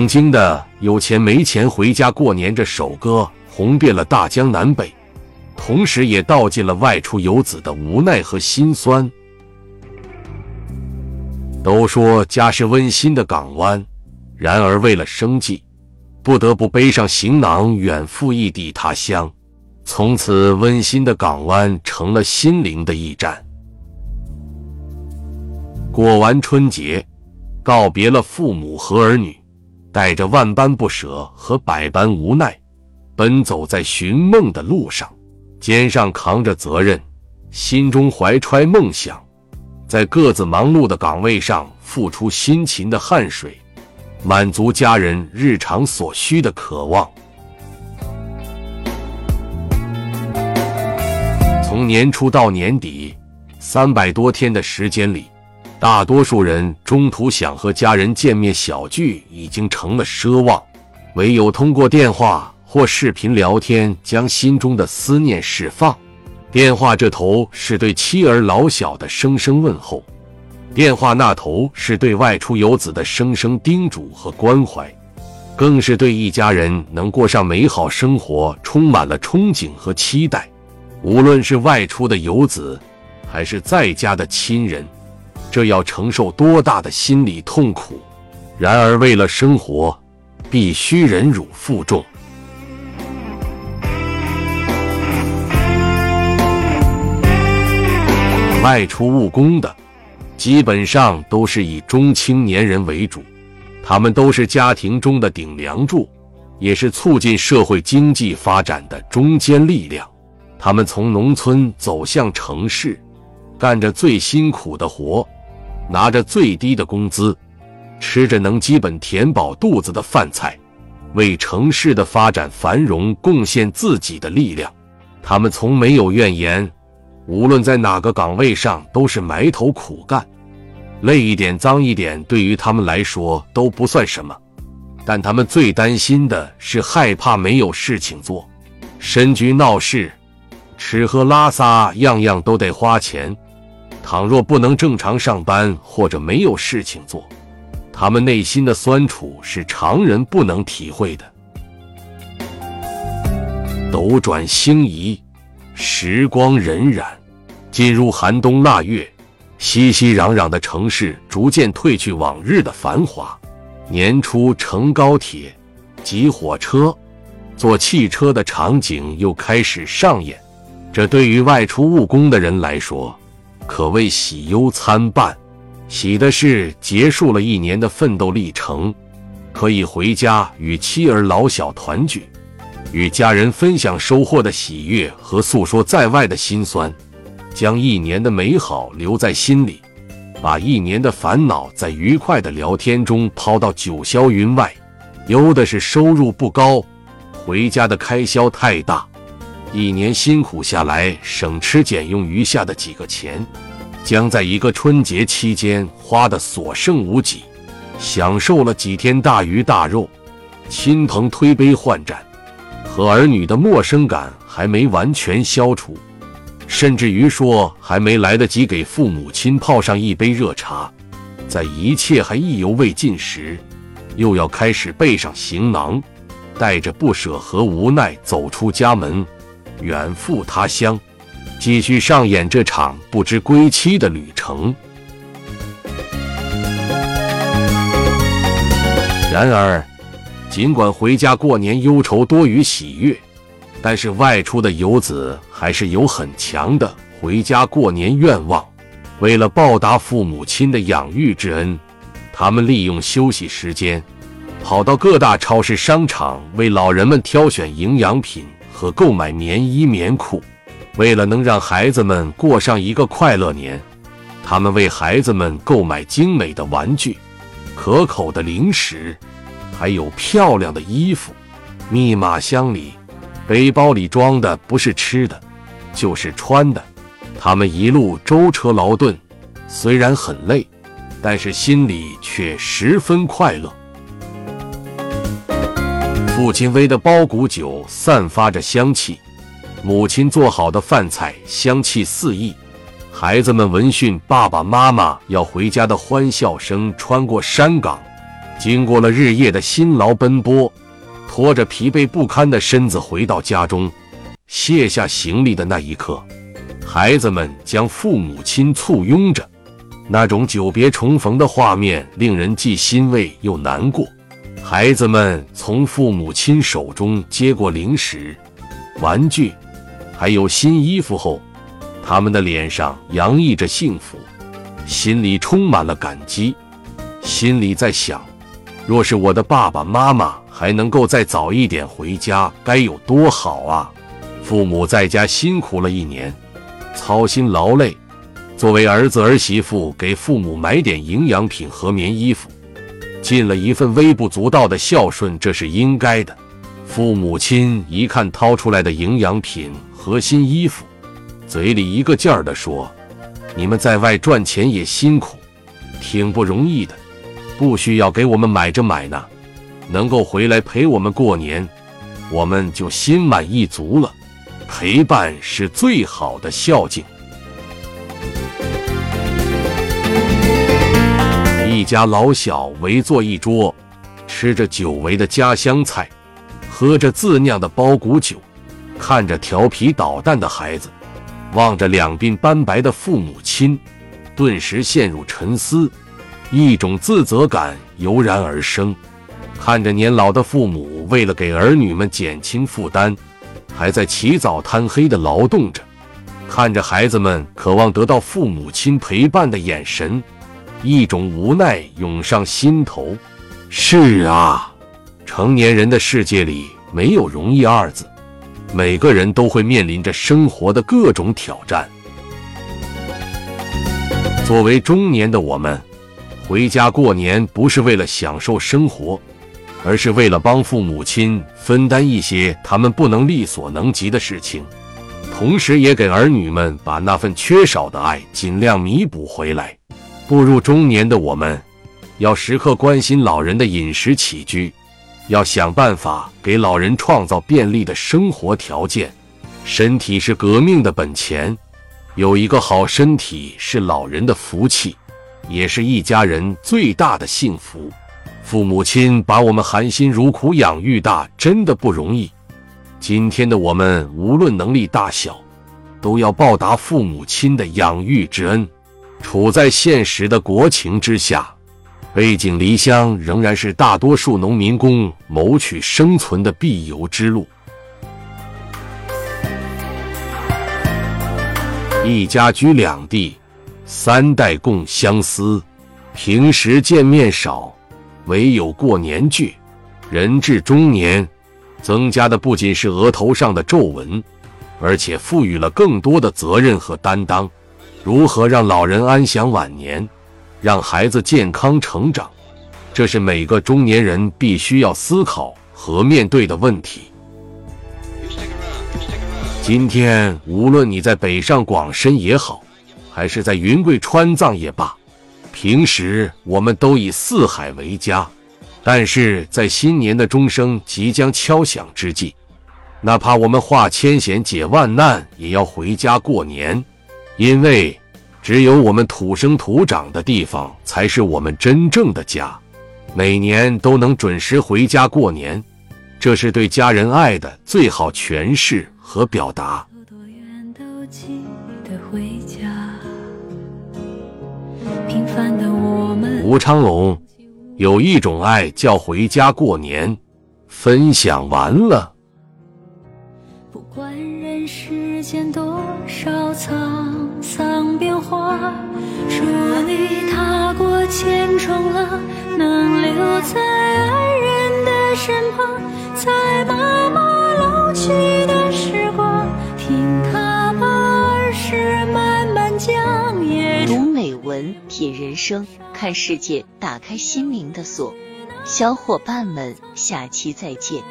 曾经的“有钱没钱回家过年”这首歌红遍了大江南北，同时也道尽了外出游子的无奈和心酸。都说家是温馨的港湾，然而为了生计，不得不背上行囊远赴异地他乡。从此，温馨的港湾成了心灵的驿站。过完春节，告别了父母和儿女，带着万般不舍和百般无奈，奔走在寻梦的路上，肩上扛着责任，心中怀揣梦想，在各自忙碌的岗位上付出辛勤的汗水，满足家人日常所需的渴望。从年初到年底，三百多天的时间里，大多数人中途想和家人见面小聚已经成了奢望，唯有通过电话或视频聊天将心中的思念释放。电话这头是对妻儿老小的声声问候，电话那头是对外出游子的声声叮嘱和关怀，更是对一家人能过上美好生活充满了憧憬和期待。无论是外出的游子，还是在家的亲人，这要承受多大的心理痛苦？然而，为了生活，必须忍辱负重。外出务工的，基本上都是以中青年人为主，他们都是家庭中的顶梁柱，也是促进社会经济发展的中坚力量。他们从农村走向城市，干着最辛苦的活，拿着最低的工资，吃着能基本填饱肚子的饭菜，为城市的发展繁荣贡献自己的力量。他们从没有怨言，无论在哪个岗位上都是埋头苦干，累一点、脏一点，对于他们来说都不算什么。但他们最担心的是害怕没有事情做，身居闹市。吃喝拉撒样样都得花钱，倘若不能正常上班或者没有事情做，他们内心的酸楚是常人不能体会的。斗转星移，时光荏苒，进入寒冬腊月，熙熙攘攘的城市逐渐褪去往日的繁华。年初乘高铁、挤火车、坐汽车的场景又开始上演。这对于外出务工的人来说，可谓喜忧参半。喜的是结束了一年的奋斗历程，可以回家与妻儿老小团聚，与家人分享收获的喜悦和诉说在外的辛酸，将一年的美好留在心里，把一年的烦恼在愉快的聊天中抛到九霄云外。忧的是收入不高，回家的开销太大。一年辛苦下来，省吃俭用余下的几个钱，将在一个春节期间花得所剩无几。享受了几天大鱼大肉，亲朋推杯换盏，和儿女的陌生感还没完全消除，甚至于说还没来得及给父母亲泡上一杯热茶，在一切还意犹未尽时，又要开始背上行囊，带着不舍和无奈走出家门。远赴他乡，继续上演这场不知归期的旅程。然而，尽管回家过年忧愁多于喜悦，但是外出的游子还是有很强的回家过年愿望。为了报答父母亲的养育之恩，他们利用休息时间，跑到各大超市、商场为老人们挑选营养品。和购买棉衣棉裤，为了能让孩子们过上一个快乐年，他们为孩子们购买精美的玩具、可口的零食，还有漂亮的衣服。密码箱里、背包里装的不是吃的，就是穿的。他们一路舟车劳顿，虽然很累，但是心里却十分快乐。父亲煨的包谷酒散发着香气，母亲做好的饭菜香气四溢，孩子们闻讯爸爸妈妈要回家的欢笑声穿过山岗，经过了日夜的辛劳奔波，拖着疲惫不堪的身子回到家中，卸下行李的那一刻，孩子们将父母亲簇拥着，那种久别重逢的画面令人既欣慰又难过。孩子们从父母亲手中接过零食、玩具，还有新衣服后，他们的脸上洋溢着幸福，心里充满了感激，心里在想。若是我的爸爸妈妈还能够再早一点回家，该有多好啊！父母在家辛苦了一年，操心劳累，作为儿子儿媳妇，给父母买点营养品和棉衣服，尽了一份微不足道的孝顺，这是应该的。父母亲一看掏出来的营养品和新衣服，嘴里一个劲儿地说：“你们在外赚钱也辛苦，挺不容易的。”不需要给我们买着买呢，能够回来陪我们过年，我们就心满意足了。陪伴是最好的孝敬。家老小围坐一桌，吃着久违的家乡菜，喝着自酿的包谷酒，看着调皮捣蛋的孩子，望着两鬓斑白的父母亲，顿时陷入沉思。一种自责感油然而生，看着年老的父母为了给儿女们减轻负担，还在起早贪黑的劳动着；看着孩子们渴望得到父母亲陪伴的眼神，一种无奈涌上心头。是啊，成年人的世界里没有容易二字，每个人都会面临着生活的各种挑战。作为中年的我们。回家过年不是为了享受生活，而是为了帮父母亲分担一些他们不能力所能及的事情，同时也给儿女们把那份缺少的爱尽量弥补回来。步入中年的我们，要时刻关心老人的饮食起居，要想办法给老人创造便利的生活条件。身体是革命的本钱，有一个好身体是老人的福气。也是一家人最大的幸福。父母亲把我们含辛茹苦养育大，真的不容易。今天的我们，无论能力大小，都要报答父母亲的养育之恩。处在现实的国情之下，背井离乡仍然是大多数农民工谋取生存的必由之路。一家居两地。三代共相思，平时见面少，唯有过年聚。人至中年，增加的不仅是额头上的皱纹，而且赋予了更多的责任和担当。如何让老人安享晚年，让孩子健康成长，这是每个中年人必须要思考和面对的问题。今天，无论你在北上广深也好。还是在云贵川藏也罢，平时我们都以四海为家，但是在新年的钟声即将敲响之际，哪怕我们化千险解万难，也要回家过年，因为只有我们土生土长的地方，才是我们真正的家。每年都能准时回家过年，这是对家人爱的最好诠释和表达。平凡的我们吴昌隆有一种爱叫回家过年，分享完了。不管人世间多少沧桑变化，祝你踏过千重浪，能留在爱人的身旁，在妈妈老去的时光，听他把儿时慢慢讲。读美文，品人生。看世界，打开心灵的锁。小伙伴们，下期再见。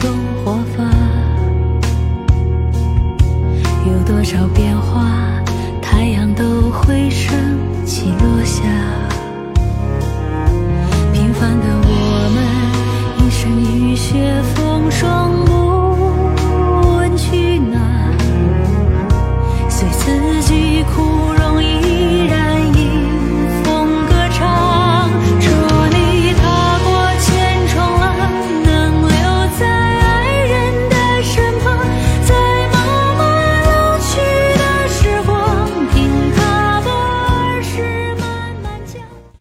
生活